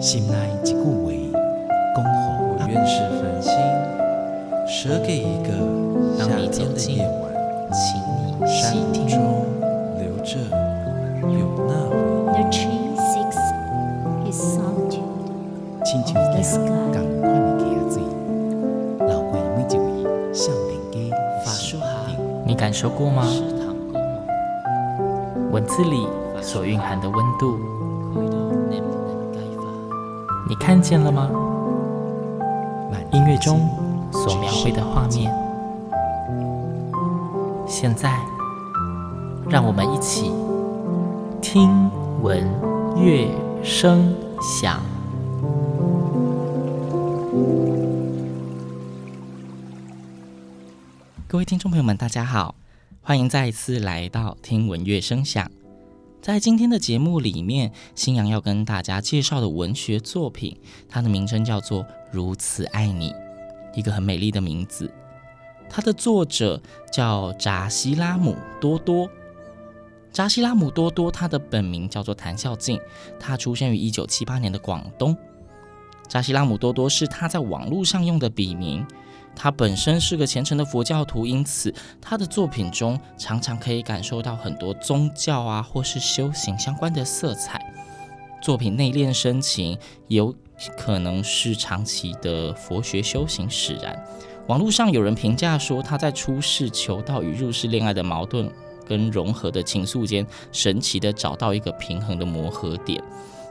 心内一句话，恭候我愿是繁星，舍给一个夏天的夜晚，请你山。中留着有那回 The 忆。tree seeks his solitude. 亲像一只同款的鸽子，流过每一位少年家法术好，你感受过吗？文字里所蕴含的温度，看见了吗？满音乐中所描绘的画面，现在，让我们一起听闻乐声响。各位听众朋友们，大家好，欢迎再一次来到听闻乐声响。在今天的节目里面，新阳要跟大家介绍的文学作品，它的名称叫做《如此爱你》，一个很美丽的名字。它的作者叫扎西拉姆多多。扎西拉姆多多，他的本名叫做谭孝敬，他出生于一九七八年的广东。扎西拉姆多多是他在网络上用的笔名。他本身是个虔诚的佛教徒，因此他的作品中常常可以感受到很多宗教啊或是修行相关的色彩。作品内敛深情，有可能是长期的佛学修行使然。网络上有人评价说，他在出世求道与入世恋爱的矛盾跟融合的情愫间，神奇的找到一个平衡的磨合点。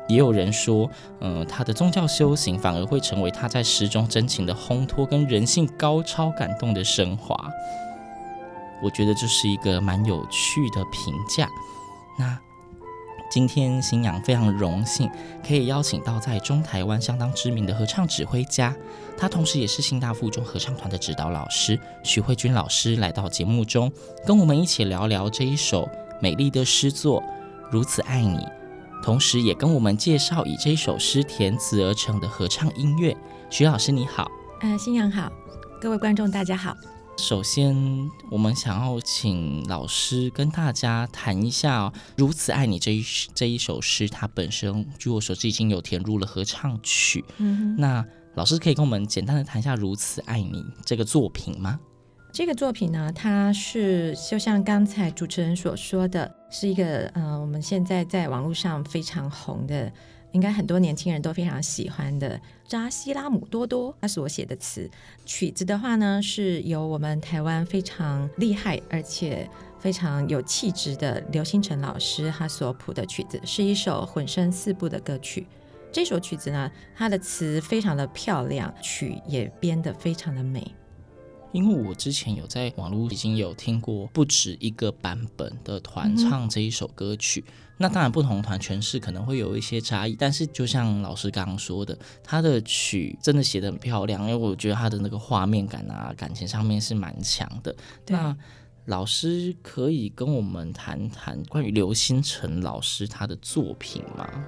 也有人说，嗯、他的宗教修行反而会成为他在诗中真情的烘托，跟人性高超感动的升华。我觉得这是一个蛮有趣的评价。那今天新阳非常荣幸可以邀请到在中台湾相当知名的合唱指挥家，他同时也是新大附中合唱团的指导老师徐慧君老师来到节目中，跟我们一起聊聊这一首美丽的诗作《如此爱你》。同时，也跟我们介绍以这首诗填词而成的合唱音乐。徐老师你好，呃，新阳好，各位观众大家好。首先，我们想要请老师跟大家谈一下哦，《如此爱你》这一这一首诗，它本身据我所知已经有填入了合唱曲。嗯哼，那老师可以跟我们简单的谈一下《如此爱你》这个作品吗？这个作品呢，它是就像刚才主持人所说的，是一个呃，我们现在在网络上非常红的，应该很多年轻人都非常喜欢的扎西拉姆多多他所写的词。曲子的话呢，是由我们台湾非常厉害而且非常有气质的刘兴成老师他所谱的曲子，是一首混声四部的歌曲。这首曲子呢，它的词非常的漂亮，曲也编得非常的美。因为我之前有在网络已经有听过不止一个版本的团唱这一首歌曲，嗯、那当然不同团诠释可能会有一些差异，但是就像老师刚刚说的，他的曲真的写得很漂亮，因为我觉得他的那个画面感啊，感情上面是蛮强的。那老师可以跟我们谈谈关于刘星辰老师他的作品吗？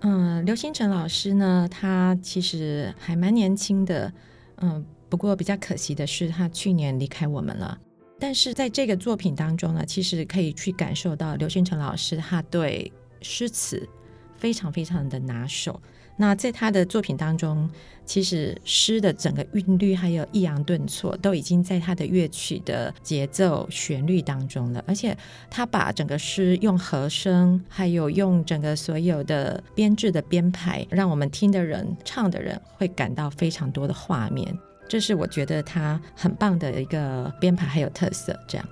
嗯，刘星辰老师呢，他其实还蛮年轻的，嗯。不过比较可惜的是，他去年离开我们了。但是在这个作品当中呢，其实可以去感受到刘兴成老师他对诗词非常非常的拿手。那在他的作品当中，其实诗的整个韵律还有抑扬顿挫都已经在他的乐曲的节奏旋律当中了。而且他把整个诗用和声，还有用整个所有的编制的编排，让我们听的人、唱的人会感到非常多的画面。这是我觉得他很棒的一个编排，还有特色。这样，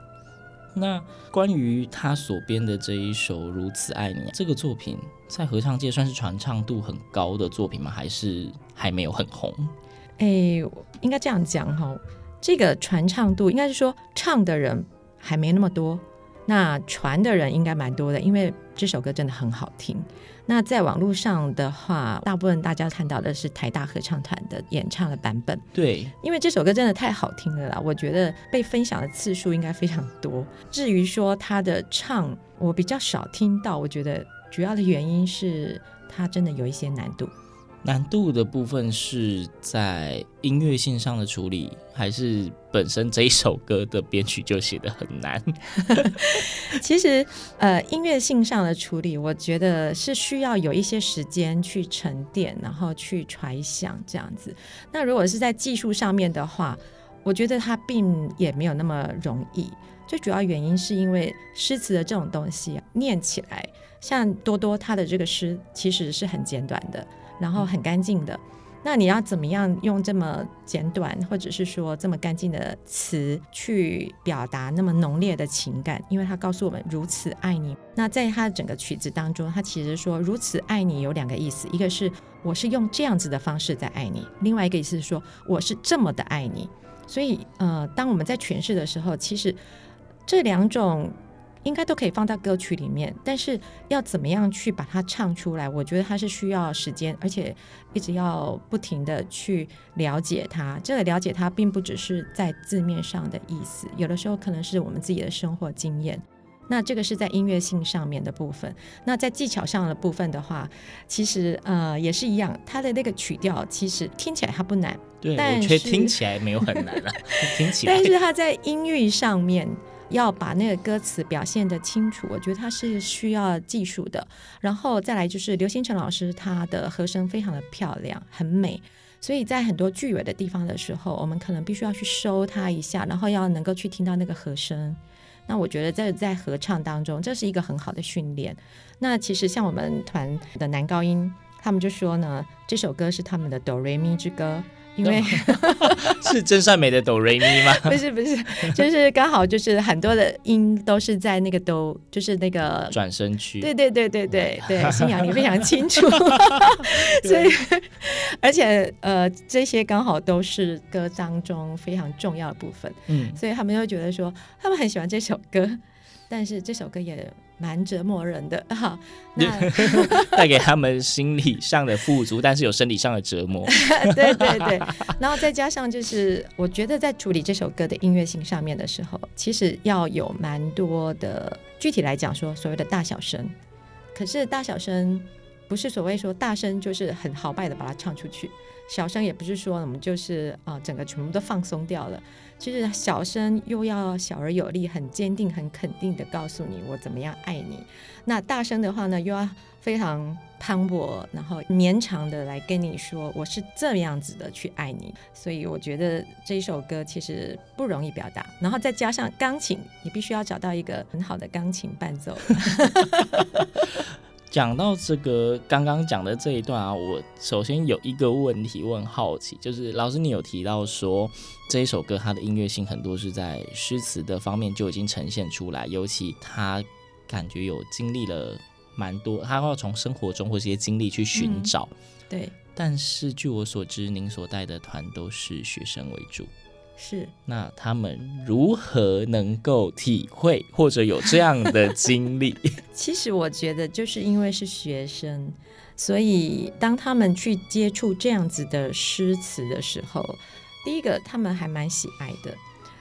那关于他所编的这一首《如此爱你》这个作品，在合唱界算是传唱度很高的作品吗？还是还没有很红？哎，应该这样讲哈，这个传唱度应该是说唱的人还没那么多，那传的人应该蛮多的，因为这首歌真的很好听。那在网络上的话，大部分大家看到的是台大合唱团的演唱的版本。对，因为这首歌真的太好听了啦，我觉得被分享的次数应该非常多。至于说他的唱，我比较少听到，我觉得主要的原因是他真的有一些难度。难度的部分是在音乐性上的处理，还是本身这一首歌的编曲就写得很难？其实，呃，音乐性上的处理，我觉得是需要有一些时间去沉淀，然后去揣想这样子。那如果是在技术上面的话，我觉得它并也没有那么容易。最主要原因是因为诗词的这种东西，念起来，像多多他的这个诗其实是很简短的。然后很干净的，那你要怎么样用这么简短，或者是说这么干净的词去表达那么浓烈的情感？因为他告诉我们如此爱你。那在他整个曲子当中，他其实说如此爱你有两个意思，一个是我是用这样子的方式在爱你，另外一个意思是说我是这么的爱你。所以呃，当我们在诠释的时候，其实这两种。应该都可以放到歌曲里面，但是要怎么样去把它唱出来？我觉得它是需要时间，而且一直要不停地去了解它。这个了解它，并不只是在字面上的意思，有的时候可能是我们自己的生活经验。那这个是在音乐性上面的部分。那在技巧上的部分的话，其实呃也是一样，它的那个曲调其实听起来它不难，对，但是听起来没有很难啊，听起来。但是它在音域上面。要把那个歌词表现得清楚，我觉得它是需要技术的。然后再来就是刘星辰老师，他的和声非常的漂亮，很美。所以在很多句尾的地方的时候，我们可能必须要去收它一下，然后要能够去听到那个和声。那我觉得在在合唱当中，这是一个很好的训练。那其实像我们团的男高音，他们就说呢，这首歌是他们的哆瑞咪之歌。因为 是真善美的哆瑞咪吗？不是不是，就是刚好就是很多的音都是在那个哆，就是那个转身区。对对对对对对，星洋你非常清楚。所以而且呃这些刚好都是歌当中非常重要的部分。嗯，所以他们就觉得说他们很喜欢这首歌，但是这首歌也。蛮折磨人的哈 带给他们心理上的富足，但是有生理上的折磨。对对对，然后再加上就是，我觉得在处理这首歌的音乐性上面的时候，其实要有蛮多的，具体来讲说，所谓的大小声。可是大小声不是所谓说大声就是很豪迈的把它唱出去，小声也不是说我们就是啊、呃、整个全部都放松掉了。就是小声又要小而有力，很坚定、很肯定的告诉你我怎么样爱你。那大声的话呢，又要非常磅礴，然后绵长的来跟你说我是这样子的去爱你。所以我觉得这一首歌其实不容易表达，然后再加上钢琴，你必须要找到一个很好的钢琴伴奏。讲到这个刚刚讲的这一段啊，我首先有一个问题，我很好奇，就是老师你有提到说这一首歌它的音乐性很多是在诗词的方面就已经呈现出来，尤其他感觉有经历了蛮多，他要从生活中或这些经历去寻找。嗯，对。但是据我所知，您所带的团都是学生为主。是，那他们如何能够体会或者有这样的经历？其实我觉得，就是因为是学生，所以当他们去接触这样子的诗词的时候，第一个他们还蛮喜爱的。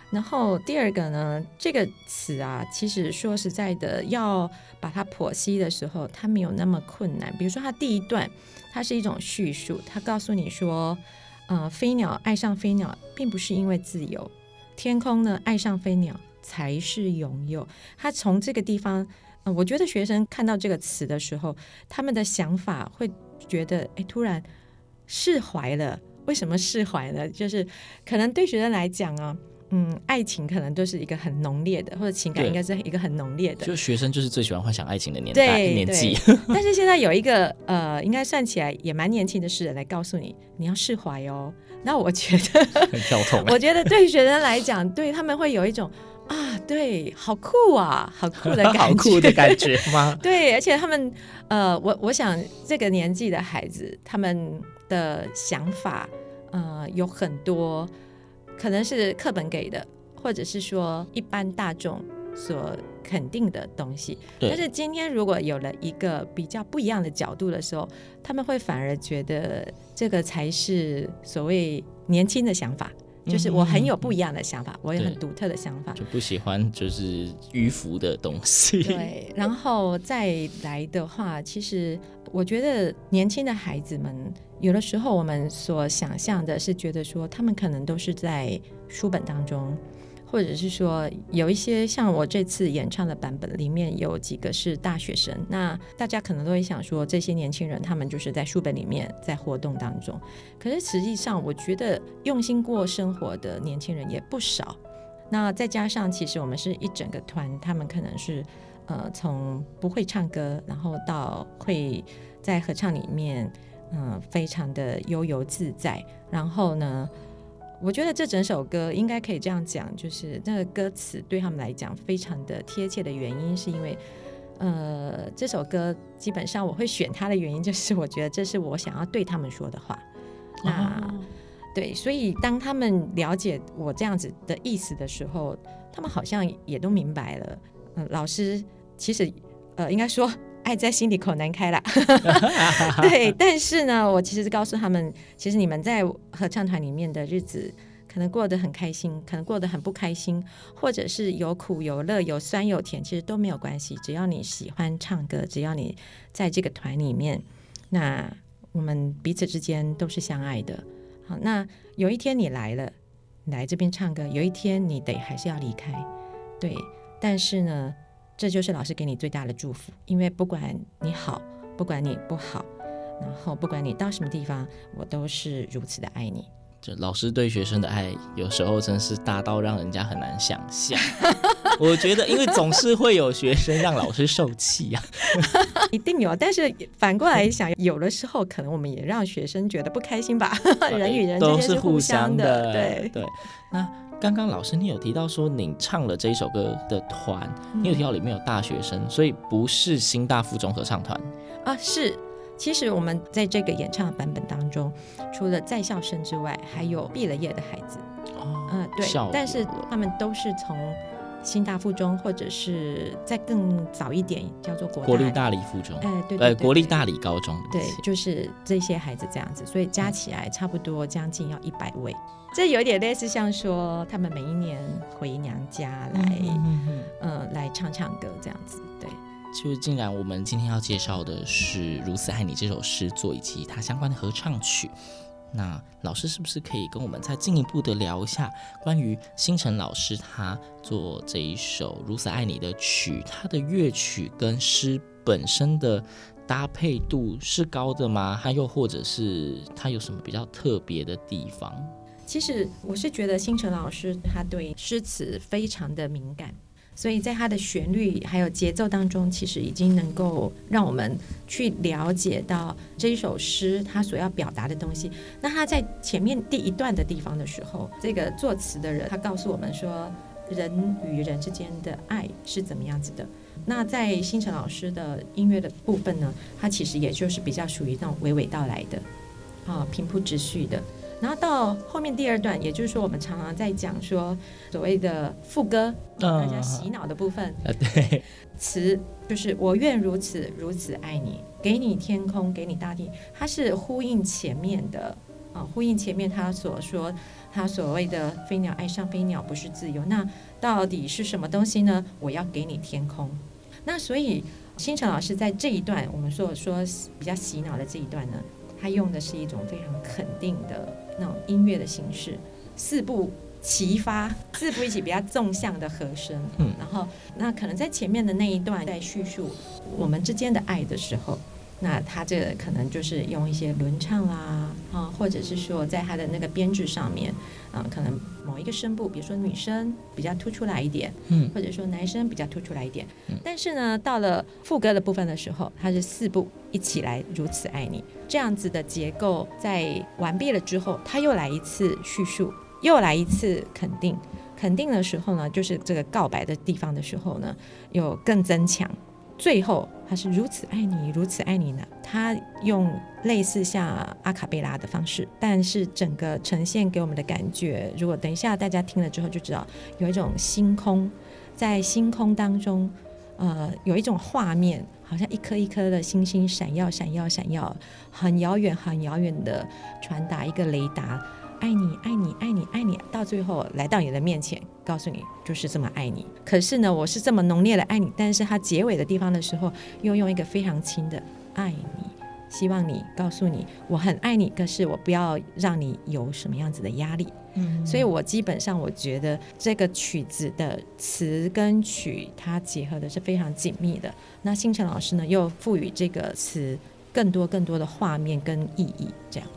然后第二个呢，这个词啊，其实说实在的，要把它剖析的时候，它没有那么困难。比如说，它第一段，它是一种叙述，它告诉你说。呃，飞鸟爱上飞鸟，并不是因为自由；天空呢，爱上飞鸟才是拥有。他从这个地方，呃，我觉得学生看到这个词的时候，他们的想法会觉得，哎，突然释怀了。为什么释怀了？就是可能对学生来讲啊。嗯，爱情可能都是一个很浓烈的，或者情感应该是一个很浓烈的。就学生就是最喜欢幻想爱情的年代年纪。但是现在有一个呃，应该算起来也蛮年轻的诗人来告诉你，你要释怀哦。那我觉得很跳痛。我觉得对学生来讲，对他们会有一种啊，对，好酷啊，好酷的感觉，好酷的感觉吗？对，而且他们呃，我我想这个年纪的孩子，他们的想法呃有很多。可能是课本给的，或者是说一般大众所肯定的东西。但是今天如果有了一个比较不一样的角度的时候，他们会反而觉得这个才是所谓年轻的想法。就是我很有不一样的想法，嗯、我有很独特的想法，就不喜欢就是迂腐的东西。对，然后再来的话，其实我觉得年轻的孩子们，有的时候我们所想象的是觉得说，他们可能都是在书本当中。或者是说有一些像我这次演唱的版本里面有几个是大学生，那大家可能都会想说，这些年轻人他们就是在书本里面在活动当中，可是实际上我觉得用心过生活的年轻人也不少。那再加上其实我们是一整个团，他们可能是呃从不会唱歌，然后到会在合唱里面嗯、呃、非常的悠游自在，然后呢。我觉得这整首歌应该可以这样讲，就是那个歌词对他们来讲非常的贴切的原因，是因为，呃，这首歌基本上我会选它的原因，就是我觉得这是我想要对他们说的话。那、哦、对，所以当他们了解我这样子的意思的时候，他们好像也都明白了。嗯、呃，老师其实，呃，应该说。爱在心里口难开啦，对。但是呢，我其实是告诉他们，其实你们在合唱团里面的日子，可能过得很开心，可能过得很不开心，或者是有苦有乐，有酸有甜，其实都没有关系。只要你喜欢唱歌，只要你在这个团里面，那我们彼此之间都是相爱的。好，那有一天你来了，你来这边唱歌，有一天你得还是要离开，对。但是呢，这就是老师给你最大的祝福，因为不管你好，不管你不好，然后不管你到什么地方，我都是如此的爱你。就老师对学生的爱，有时候真是大到让人家很难想象。我觉得，因为总是会有学生让老师受气呀、啊，一定有。但是反过来想，有的时候可能我们也让学生觉得不开心吧。人与人之间是互相的，对对。那。刚刚老师，你有提到说你唱了这一首歌的团，你有提到里面有大学生，所以不是新大附中合唱团啊？是，其实我们在这个演唱的版本当中，除了在校生之外，还有毕了业的孩子。哦，嗯，对，但是他们都是从。新大附中，或者是再更早一点，叫做国国立大理附中，哎，对，对，对，对，国立大理高中，对，就是这些孩子这样子，所以加起来差不多将近要一百位。这有点类似像说，他们每一年回娘家来，嗯，嗯，呃，来唱唱歌这样子，对。就是，既然我们今天要介绍的是《如此爱你》这首诗作以及它相关的合唱曲。那老师是不是可以跟我们再进一步的聊一下关于星辰老师他做这一首《如此爱你》的曲，他的乐曲跟诗本身的搭配度是高的吗？还又或者是他有什么比较特别的地方？其实我是觉得星辰老师他对诗词非常的敏感。所以在他的旋律还有节奏当中，其实已经能够让我们去了解到这一首诗他所要表达的东西。那他在前面第一段的地方的时候，这个作词的人他告诉我们说，人与人之间的爱是怎么样子的。那在星辰老师的音乐的部分呢，它其实也就是比较属于那种娓娓道来的，啊，平铺直叙的。然后到后面第二段，也就是说，我们常常在讲说所谓的副歌，大家洗脑的部分。啊，对，词就是我愿如此如此爱你，给你天空，给你大地，它是呼应前面的啊，呼应前面他所说他所谓的飞鸟爱上飞鸟不是自由，那到底是什么东西呢？我要给你天空。那所以星辰老师在这一段，我们说说比较洗脑的这一段呢，他用的是一种非常肯定的。那种音乐的形式，四部齐发，四部一起比较纵向的和声，嗯，然后那可能在前面的那一段在叙述我们之间的爱的时候，那他这可能就是用一些轮唱啦，啊，或者是说在他的那个编制上面，啊，可能某一个声部，比如说女生比较突出来一点，嗯，或者说男生比较突出来一点，嗯，但是呢，到了副歌的部分的时候，它是四部一起来如此爱你。这样子的结构在完毕了之后，他又来一次叙述，又来一次肯定。肯定的时候呢，就是这个告白的地方的时候呢，有更增强。最后他是如此爱你，如此爱你呢。他用类似像阿卡贝拉的方式，但是整个呈现给我们的感觉，如果等一下大家听了之后就知道，有一种星空，在星空当中，呃，有一种画面。好像一颗一颗的星星闪耀、闪耀、闪耀，很遥远、很遥远的传达一个雷达，爱你，爱你，爱你，爱你，到最后来到你的面前，告诉你就是这么爱你。可是呢，我是这么浓烈的爱你，但是它结尾的地方的时候，又用一个非常轻的爱你，希望你告诉你我很爱你，可是我不要让你有什么样子的压力。嗯，所以我基本上我觉得这个曲子的词跟曲它结合的是非常紧密的。那星辰老师呢，又赋予这个词更多更多的画面跟意义，这样。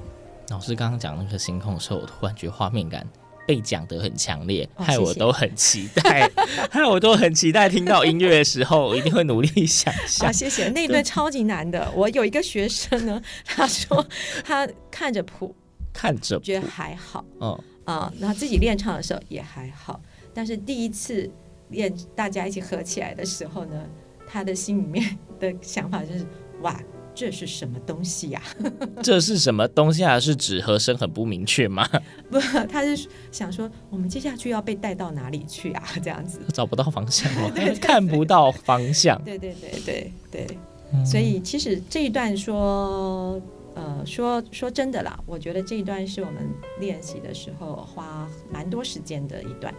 老师刚刚讲那个星空的时候，我突然觉得画面感被讲得很强烈，哦、害我都很期待，害我都很期待听到音乐的时候，我一定会努力想象。啊，谢谢，那一段超级难的。我有一个学生呢，他说 他看着谱，看着觉得还好，嗯。啊，然后自己练唱的时候也还好，但是第一次练大家一起合起来的时候呢，他的心里面的想法就是：哇，这是什么东西呀？这是什么东西啊？是指和声很不明确吗？不，他是想说我们接下去要被带到哪里去啊？这样子找不到方向吗？看不到方向。对对对对对，嗯，所以其实这一段说。呃，说说真的啦，我觉得这一段是我们练习的时候花蛮多时间的一段。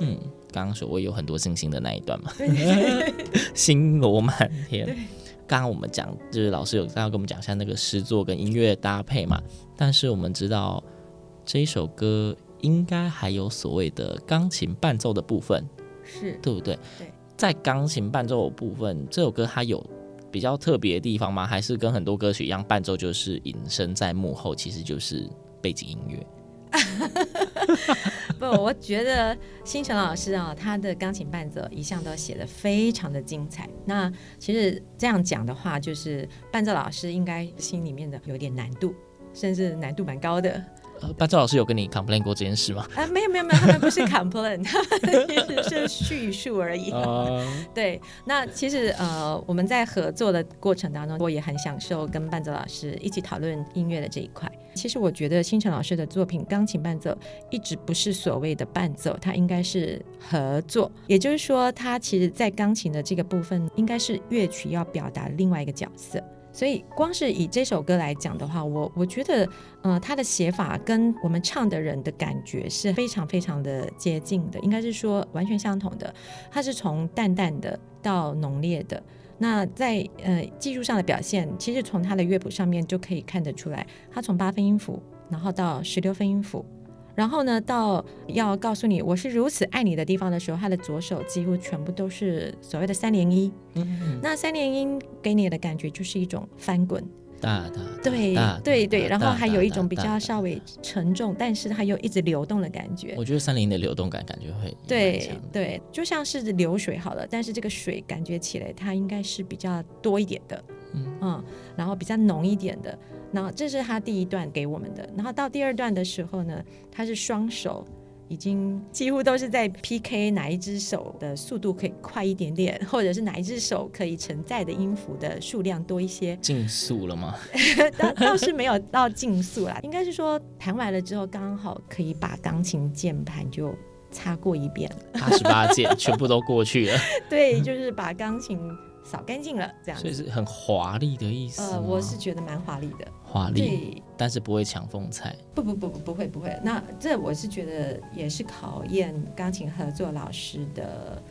嗯，刚刚所谓有很多星星的那一段嘛，星罗满天。刚刚我们讲，就是老师有刚刚跟我们讲一下那个诗作跟音乐搭配嘛，但是我们知道这一首歌应该还有所谓的钢琴伴奏的部分，是对不对？对，在钢琴伴奏的部分，这首歌它有。比较特别的地方吗？还是跟很多歌曲一样，伴奏就是隐身在幕后，其实就是背景音乐。不，我觉得星辰老师啊，他的钢琴伴奏一向都写的非常的精彩。那其实这样讲的话，就是伴奏老师应该心里面的有点难度，甚至难度蛮高的。呃，伴奏老师有跟你 complain 过这件事吗？啊，没有没有没有，他们不是 complain，是叙述而已。Uh... 对，那其实呃，我们在合作的过程当中，我也很享受跟伴奏老师一起讨论音乐的这一块。其实我觉得星辰老师的作品钢琴伴奏一直不是所谓的伴奏，它应该是合作。也就是说，它其实在钢琴的这个部分，应该是乐曲要表达另外一个角色。所以，光是以这首歌来讲的话，我我觉得，呃，他的写法跟我们唱的人的感觉是非常非常的接近的，应该是说完全相同的。它是从淡淡的到浓烈的。那在呃技术上的表现，其实从他的乐谱上面就可以看得出来，他从八分音符，然后到十六分音符。然后呢，到要告诉你我是如此爱你的地方的时候，他的左手几乎全部都是所谓的三连音。嗯，那三连音给你的感觉就是一种翻滚，大大，对对对，然后还有一种比较稍微沉重，但是它又一直流动的感觉。我觉得三连音的流动感感觉会对对，就像是流水好了，但是这个水感觉起来它应该是比较多一点的，嗯，嗯，然后比较浓一点的。然后这是他第一段给我们的，然后到第二段的时候呢，他是双手已经几乎都是在 PK 哪一只手的速度可以快一点点，或者是哪一只手可以承载的音符的数量多一些。竞速了吗？倒倒是没有到竞速啦，应该是说弹完了之后刚好可以把钢琴键盘就擦过一遍，八十八键全部都过去了。对，就是把钢琴。扫干净了，这样子，所以是很华丽的意思。呃，我是觉得蛮华丽的，华丽，但是不会抢风采。不不不不，不会不会。那这我是觉得也是考验钢琴合作老师的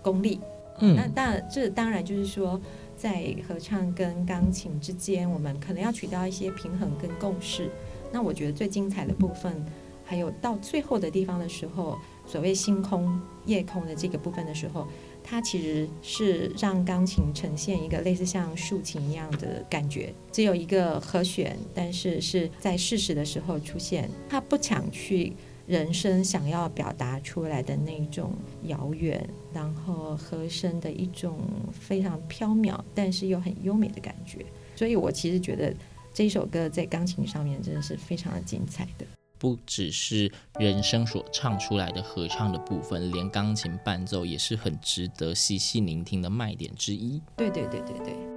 功力。嗯，那当然，这当然就是说，在合唱跟钢琴之间，我们可能要取到一些平衡跟共识。那我觉得最精彩的部分，还有到最后的地方的时候，所谓星空夜空的这个部分的时候。它其实是让钢琴呈现一个类似像竖琴一样的感觉，只有一个和弦，但是是在适时的时候出现。它不抢去人声想要表达出来的那种遥远，然后和声的一种非常飘渺，但是又很优美的感觉。所以我其实觉得这首歌在钢琴上面真的是非常的精彩的。不只是人声所唱出来的合唱的部分，连钢琴伴奏也是很值得细细聆听的卖点之一。对对对对对。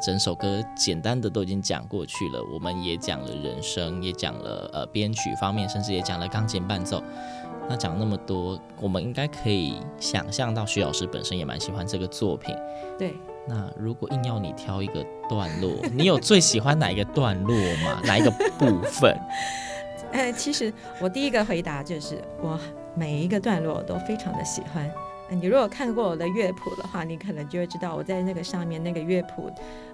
整首歌简单的都已经讲过去了，我们也讲了人声，也讲了呃编曲方面，甚至也讲了钢琴伴奏。那讲那么多，我们应该可以想象到徐老师本身也蛮喜欢这个作品。对。那如果硬要你挑一个段落，你有最喜欢哪一个段落吗？哪一个部分？呃，其实我第一个回答就是，我每一个段落都非常的喜欢。你如果看过我的乐谱的话，你可能就会知道我在那个上面那个乐谱，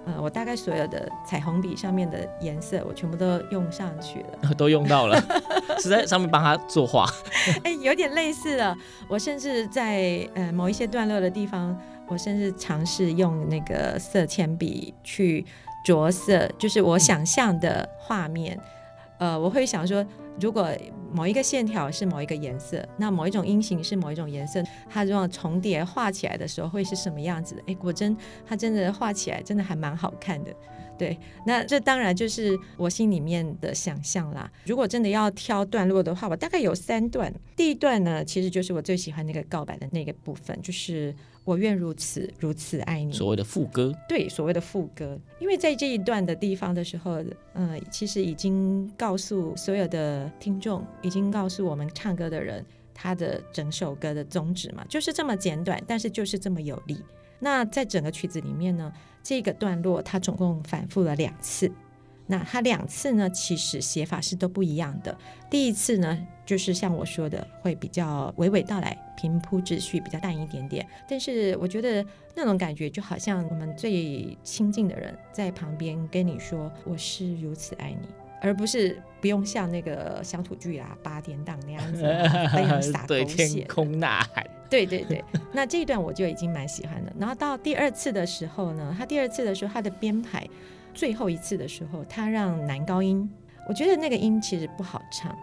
呃，我大概所有的彩虹笔上面的颜色，我全部都用上去了，都用到了，是在上面帮他作画。哎，有点类似了。我甚至在呃某一些段落的地方，我甚至尝试用那个色铅笔去着色，就是我想象的画面。呃，我会想说，如果某一个线条是某一个颜色，那某一种音型是某一种颜色，它这种重叠画起来的时候会是什么样子的？哎，果真，它真的画起来真的还蛮好看的。对，那这当然就是我心里面的想象啦。如果真的要挑段落的话，我大概有三段。第一段呢，其实就是我最喜欢那个告白的那个部分，就是我愿如此如此爱你。所谓的副歌，对，所谓的副歌。因为在这一段的地方的时候，嗯、呃，其实已经告诉所有的听众，已经告诉我们唱歌的人，他的整首歌的宗旨嘛，就是这么简短，但是就是这么有力。那在整个曲子里面呢，这个段落它总共反复了两次。那它两次呢，其实写法是都不一样的。第一次呢，就是像我说的，会比较娓娓道来，平铺直叙，比较淡一点点。但是我觉得那种感觉就好像我们最亲近的人在旁边跟你说“我是如此爱你”，而不是不用像那个乡土剧啊、八点档那样子非常洒 狗血，对天空呐喊。对对对，那这一段我就已经蛮喜欢的。然后到第二次的时候呢，他第二次的时候，他的编排最后一次的时候，他让男高音，我觉得那个音其实不好唱，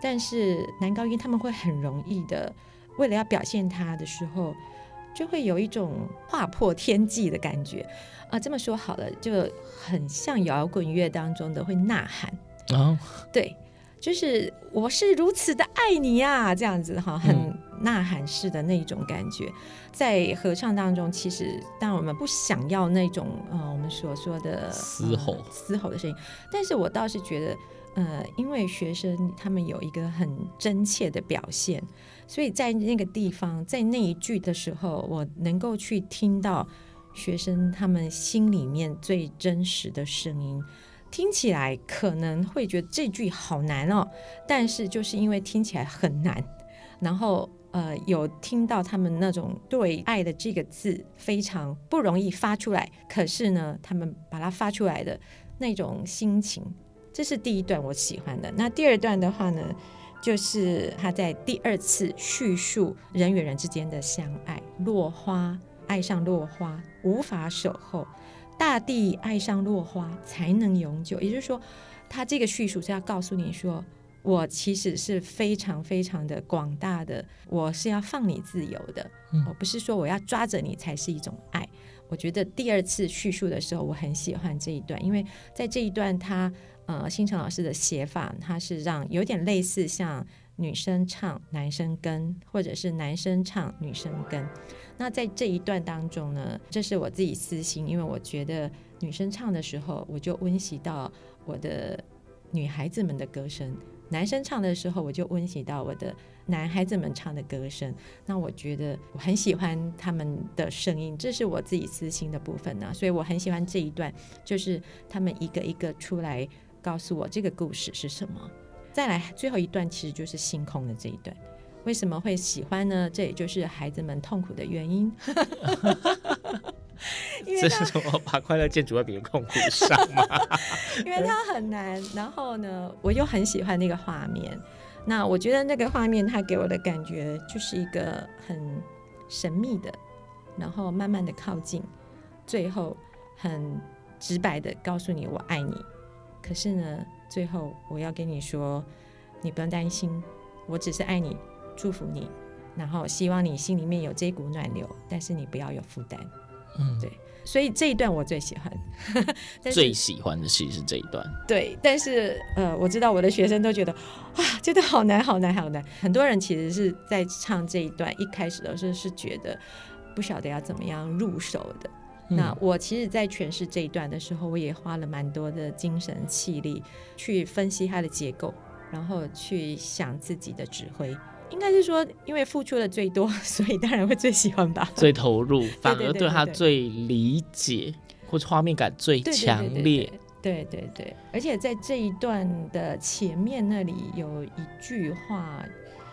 但是男高音他们会很容易的，为了要表现他的时候，就会有一种划破天际的感觉啊。这么说好了，就很像摇滚乐当中的会呐喊啊，对，就是我是如此的爱你呀，这样子哈，很。嗯呐喊式的那一种感觉，在合唱当中，其实当然我们不想要那种呃我们所说的嘶吼、呃、嘶吼的声音，但是我倒是觉得，呃，因为学生他们有一个很真切的表现，所以在那个地方，在那一句的时候，我能够去听到学生他们心里面最真实的声音，听起来可能会觉得这句好难哦，但是就是因为听起来很难，然后。呃，有听到他们那种对爱的这个字非常不容易发出来，可是呢，他们把它发出来的那种心情，这是第一段我喜欢的。那第二段的话呢，就是他在第二次叙述人与人之间的相爱，落花爱上落花无法守候，大地爱上落花才能永久。也就是说，他这个叙述是要告诉你说。我其实是非常非常的广大的，我是要放你自由的，我不是说我要抓着你才是一种爱。我觉得第二次叙述的时候，我很喜欢这一段，因为在这一段他呃，星辰老师的写法，他是让有点类似像女生唱男生跟，或者是男生唱女生跟。那在这一段当中呢，这是我自己私心，因为我觉得女生唱的时候，我就温习到我的女孩子们的歌声。男生唱的时候，我就温习到我的男孩子们唱的歌声。那我觉得我很喜欢他们的声音，这是我自己私心的部分呢、所以我很喜欢这一段，就是他们一个一个出来告诉我这个故事是什么。再来最后一段，其实就是星空的这一段。为什么会喜欢呢？这也就是孩子们痛苦的原因。因为这是我把快乐建筑在别人痛苦上吗？因为它很难，然后呢，我又很喜欢那个画面。那我觉得那个画面，它给我的感觉就是一个很神秘的，然后慢慢的靠近，最后很直白的告诉你我爱你。可是呢，最后我要跟你说，你不用担心，我只是爱你，祝福你，然后希望你心里面有这股暖流，但是你不要有负担。嗯，对，所以这一段我最喜欢，最喜欢的其实是这一段。对，但是呃，我知道我的学生都觉得啊，真的好难，好难，好难。很多人其实是在唱这一段，一开始的时候是觉得不晓得要怎么样入手的。嗯、那我其实，在诠释这一段的时候，我也花了蛮多的精神气力去分析它的结构，然后去想自己的指挥。应该是说，因为付出的最多，所以当然会最喜欢吧，最投入，反而对他最理解，或者画面感最强烈。对对对，而且在这一段的前面那里有一句话，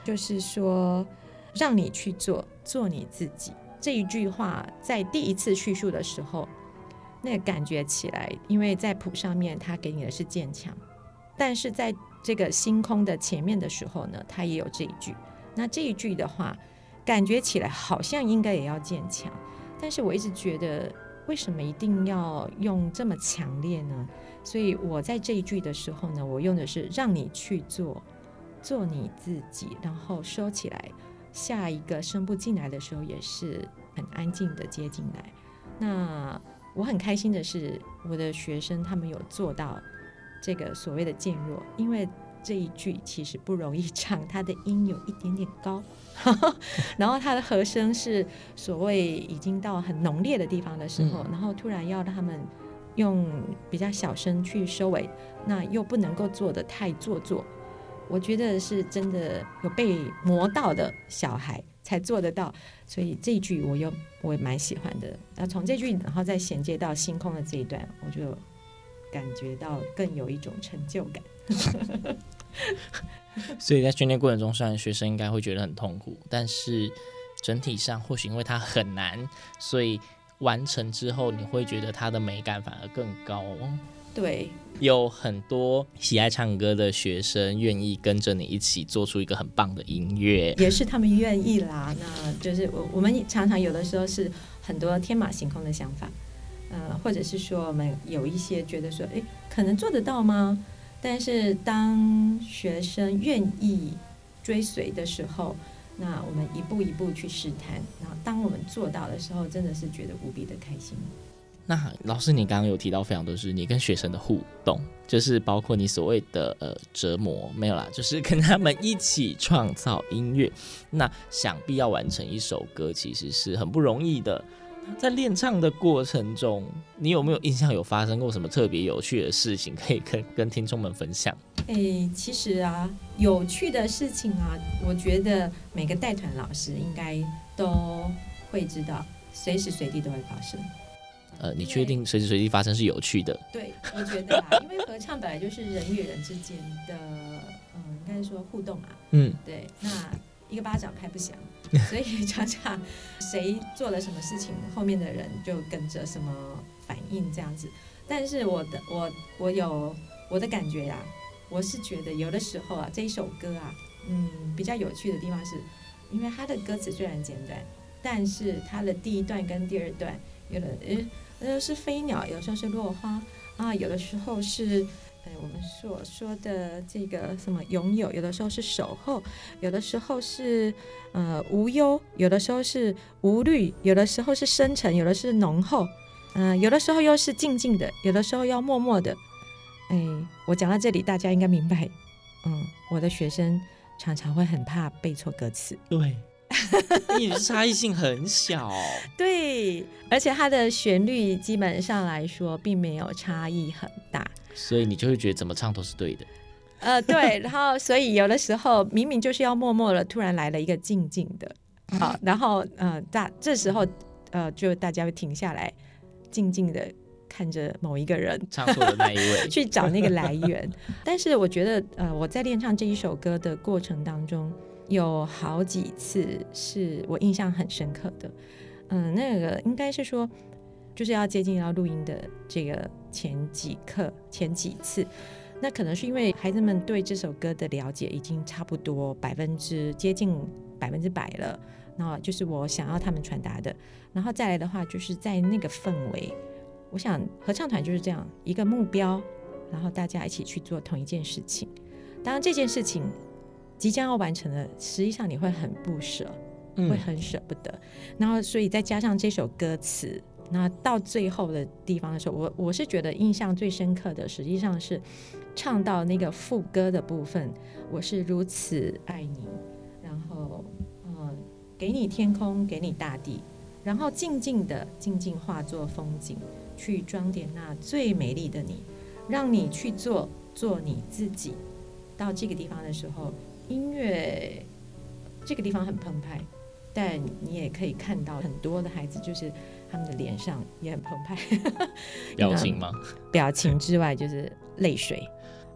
就是说让你去做，做你自己。这一句话在第一次叙述的时候，那个感觉起来，因为在谱上面他给你的是渐强，但是在这个星空的前面的时候呢，他也有这一句。那这一句的话，感觉起来好像应该也要渐强，但是我一直觉得。为什么一定要用这么强烈呢？所以我在这一句的时候呢，我用的是让你去做，做你自己，然后收起来。下一个声部进来的时候，也是很安静的接进来。那我很开心的是，我的学生他们有做到这个所谓的渐弱，因为。这一句其实不容易唱，它的音有一点点高，然后它的和声是所谓已经到很浓烈的地方的时候，嗯、然后突然要让他们用比较小声去收尾，那又不能够做的太做作。我觉得是真的有被磨到的小孩才做得到，所以这一句我又我也蛮喜欢的。那从这句然后再衔接到星空的这一段，我就感觉到更有一种成就感。所以在训练过程中，虽然学生应该会觉得很痛苦，但是整体上或许因为它很难，所以完成之后你会觉得它的美感反而更高。对，有很多喜爱唱歌的学生愿意跟着你一起做出一个很棒的音乐，也是他们愿意啦。那就是我我们常常有的时候是很多天马行空的想法，呃，或者是说我们有一些觉得说，哎，可能做得到吗？但是当学生愿意追随的时候，那我们一步一步去试探，然后当我们做到的时候，真的是觉得无比的开心。那老师，你刚刚有提到非常多是你跟学生的互动，就是包括你所谓的呃折磨没有啦，就是跟他们一起创造音乐。那想必要完成一首歌，其实是很不容易的。在练唱的过程中，你有没有印象有发生过什么特别有趣的事情，可以跟跟听众们分享？诶、其实啊，有趣的事情啊，我觉得每个带团老师应该都会知道，随时随地都会发生。呃，你确定随时随地发生是有趣的？对，我觉得啊，因为合唱本来就是人与人之间的，嗯，应该说互动啊。嗯，对，那。一个巴掌拍不响，所以常常谁做了什么事情，后面的人就跟着什么反应这样子。但是我的我我有我的感觉呀、啊，我是觉得有的时候啊，这一首歌啊，嗯，比较有趣的地方是，因为它的歌词虽然简短，但是它的第一段跟第二段有的呃呃是飞鸟，有的时候是落花啊，有的时候是。我们所说的这个什么拥有，有的时候是守候，有的时候是呃无忧，有的时候是无虑，有的时候是深沉，有的是浓厚，嗯、有的时候又是静静的，有的时候要默默的。哎，我讲到这里，大家应该明白。嗯，我的学生常常会很怕背错歌词。对，因为差异性很小。对，而且它的旋律基本上来说并没有差异很大。所以你就会觉得怎么唱都是对的，呃，对，然后所以有的时候明明就是要默默了，突然来了一个静静的，好，然后呃大这时候呃就大家会停下来，静静的看着某一个人唱错的那一位，去找那个来源。但是我觉得呃我在练唱这一首歌的过程当中，有好几次是我印象很深刻的，嗯、那个应该是说。就是要接近要录音的这个前几课前几次，那可能是因为孩子们对这首歌的了解已经差不多百分之接近百分之百了，然后就是我想要他们传达的，然后再来的话就是在那个氛围，我想合唱团就是这样一个目标，然后大家一起去做同一件事情，当然这件事情即将要完成的，实际上你会很不舍，会很舍不得，然后所以再加上这首歌词。那到最后的地方的时候，我我是觉得印象最深刻的，实际上是唱到那个副歌的部分。我是如此爱你，然后嗯，给你天空，给你大地，然后静静的静静化作风景，去装点那最美丽的你，让你去做做你自己。到这个地方的时候，音乐这个地方很澎湃，但你也可以看到很多的孩子，就是他们的脸上也很澎湃。表情吗？表情之外就是泪水。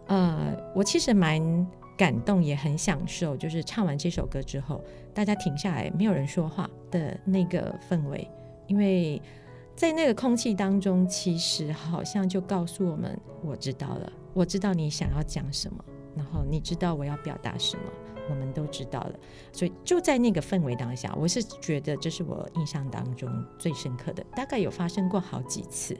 呃，我其实蛮感动，也很享受，就是唱完这首歌之后，大家停下来，没有人说话的那个氛围，因为在那个空气当中，其实好像就告诉我们，我知道了，我知道你想要讲什么，然后你知道我要表达什么，我们都知道了，所以就在那个氛围当下，我是觉得这是我印象当中最深刻的，大概有发生过好几次，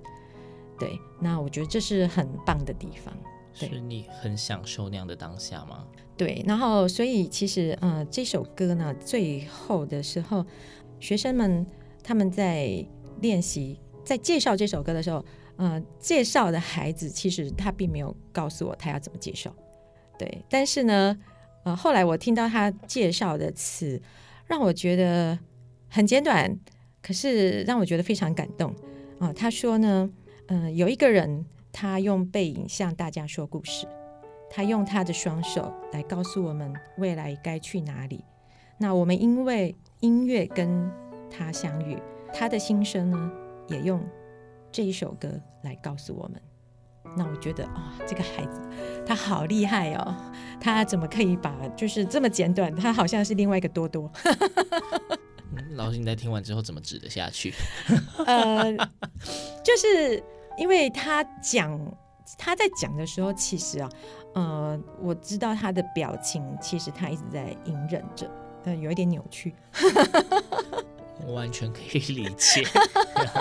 对，那我觉得这是很棒的地方。是你很享受那样的当下吗？对，然后所以其实呃这首歌呢，最后的时候，学生们他们在练习，在介绍这首歌的时候，呃介绍的孩子其实他并没有告诉我他要怎么介绍，对，但是呢，呃后来我听到他介绍的词，让我觉得很简短，可是让我觉得非常感动啊、他说呢，嗯、呃，有一个人。他用背影向大家说故事，他用他的双手来告诉我们未来该去哪里。那我们因为音乐跟他相遇，他的心声呢，也用这一首歌来告诉我们。那我觉得啊、哦，这个孩子他好厉害哦，他怎么可以把就是这么简短？他好像是另外一个多多。嗯、老师，你在听完之后怎么指得下去？呃，就是。因为他讲，他在讲的时候，其实啊，呃，我知道他的表情，其实他一直在隐忍着，呃，有一点扭曲。我完全可以理解。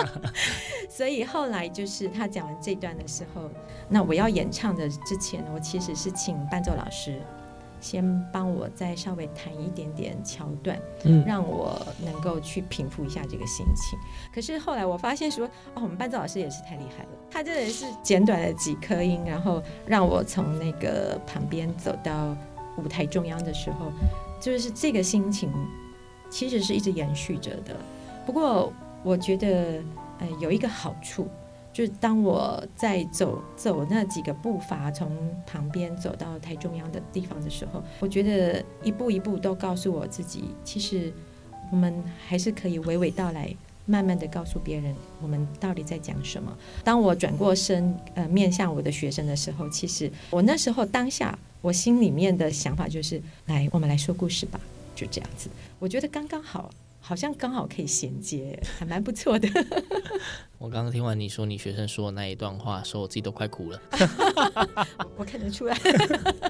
所以后来就是他讲完这段的时候，那我要演唱的之前，我其实是请伴奏老师。先帮我再稍微弹一点点桥段，嗯，让我能够去平复一下这个心情。可是后来我发现说，哦，我们伴奏老师也是太厉害了，他真的是简短的几颗音，然后让我从那个旁边走到舞台中央的时候，就是这个心情其实是一直延续着的。不过我觉得，呃，有一个好处。就是当我在走走那几个步伐，从旁边走到台中央的地方的时候，我觉得一步一步都告诉我自己，其实我们还是可以娓娓道来，慢慢的告诉别人我们到底在讲什么。当我转过身，呃，面向我的学生的时候，其实我那时候当下我心里面的想法就是，来，我们来说故事吧，就这样子。我觉得刚刚好。好像刚好可以衔接，还蛮不错的。我刚刚听完你说你学生说的那一段话，说我自己都快哭了。我看得出来。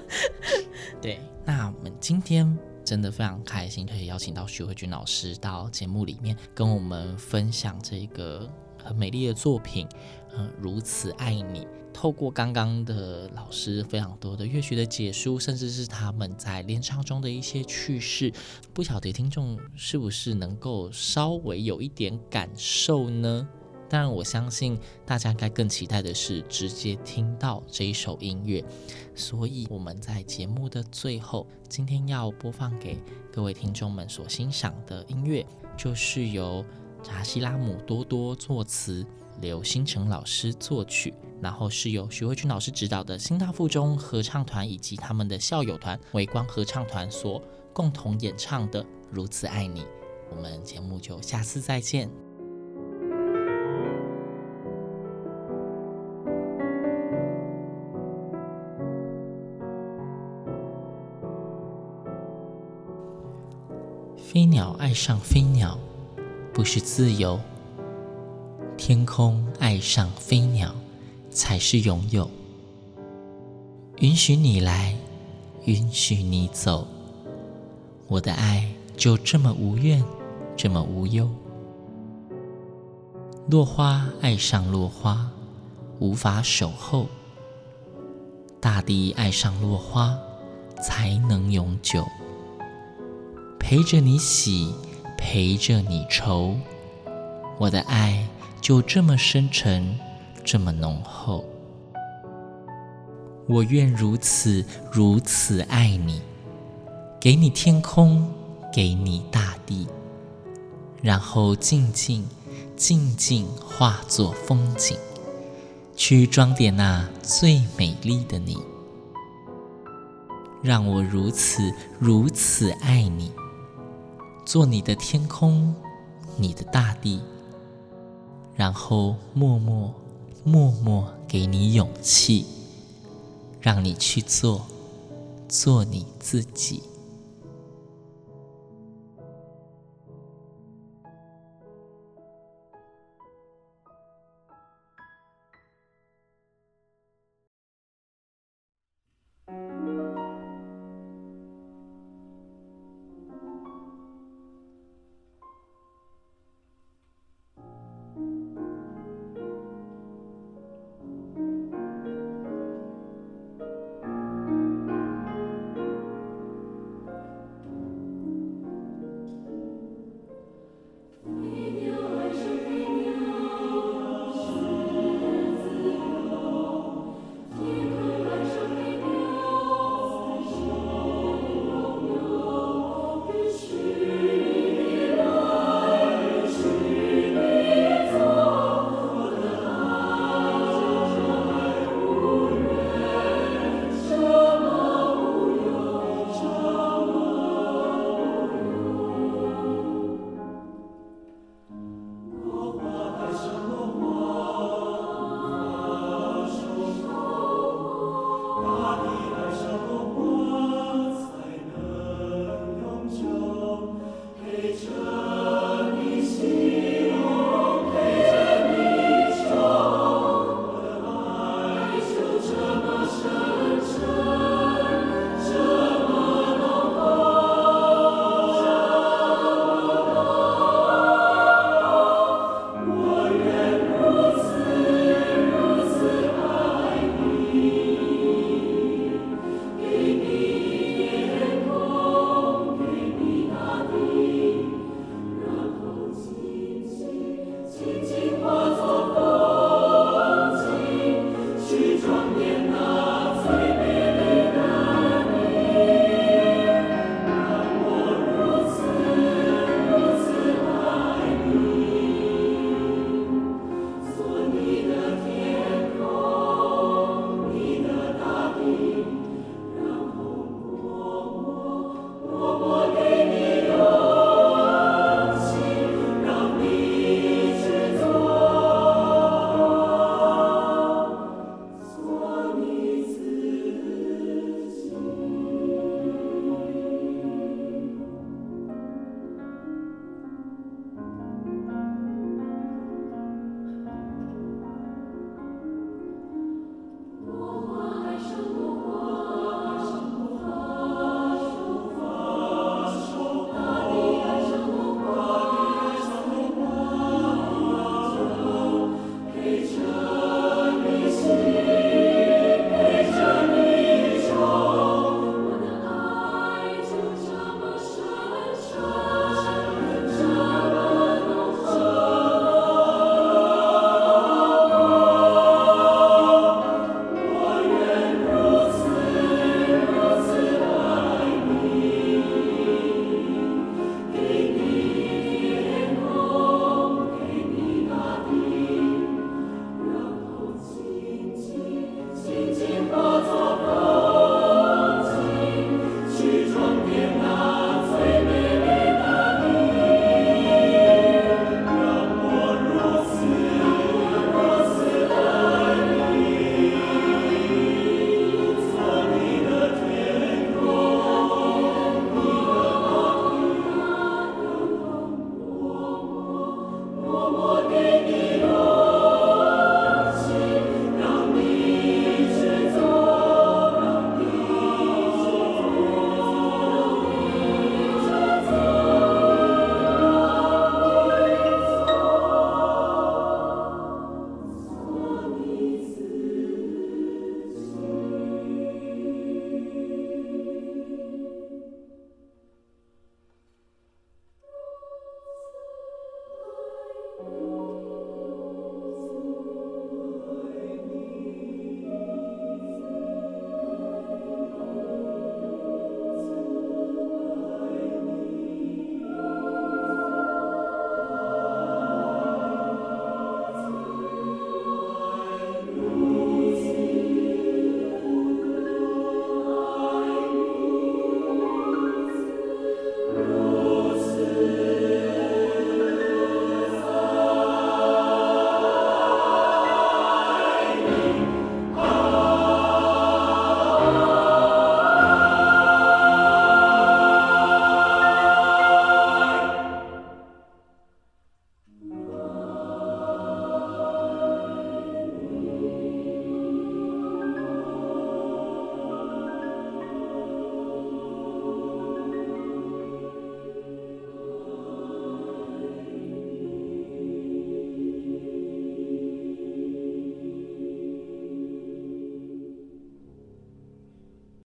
对，那我们今天真的非常开心，可以邀请到徐慧君老师到节目里面跟我们分享这个很美丽的作品。嗯，如此爱你。透过刚刚的老师非常多的乐曲的解说，甚至是他们在练唱中的一些趣事，不晓得听众是不是能够稍微有一点感受呢？当然，我相信大家应该更期待的是直接听到这一首音乐。所以我们在节目的最后，今天要播放给各位听众们所欣赏的音乐，就是由查西拉姆多多作词。刘新成老师作曲，然后是由徐慧君老师指导的新大附中合唱团以及他们的校友团微光合唱团所共同演唱的《如此爱你》。我们节目就下次再见。飞鸟爱上飞鸟，不是自由。天空爱上飞鸟，才是拥有。允许你来，允许你走，我的爱就这么无怨，这么无忧。落花爱上落花，无法守候。大地爱上落花，才能永久。陪着你喜，陪着你愁，我的爱。就这么深沉，这么浓厚。我愿如此，如此爱你，给你天空，给你大地，然后静静、静静化作风景，去装点那最美丽的你。让我如此如此爱你，做你的天空，你的大地，然后默默默默给你勇气，让你去做，做你自己。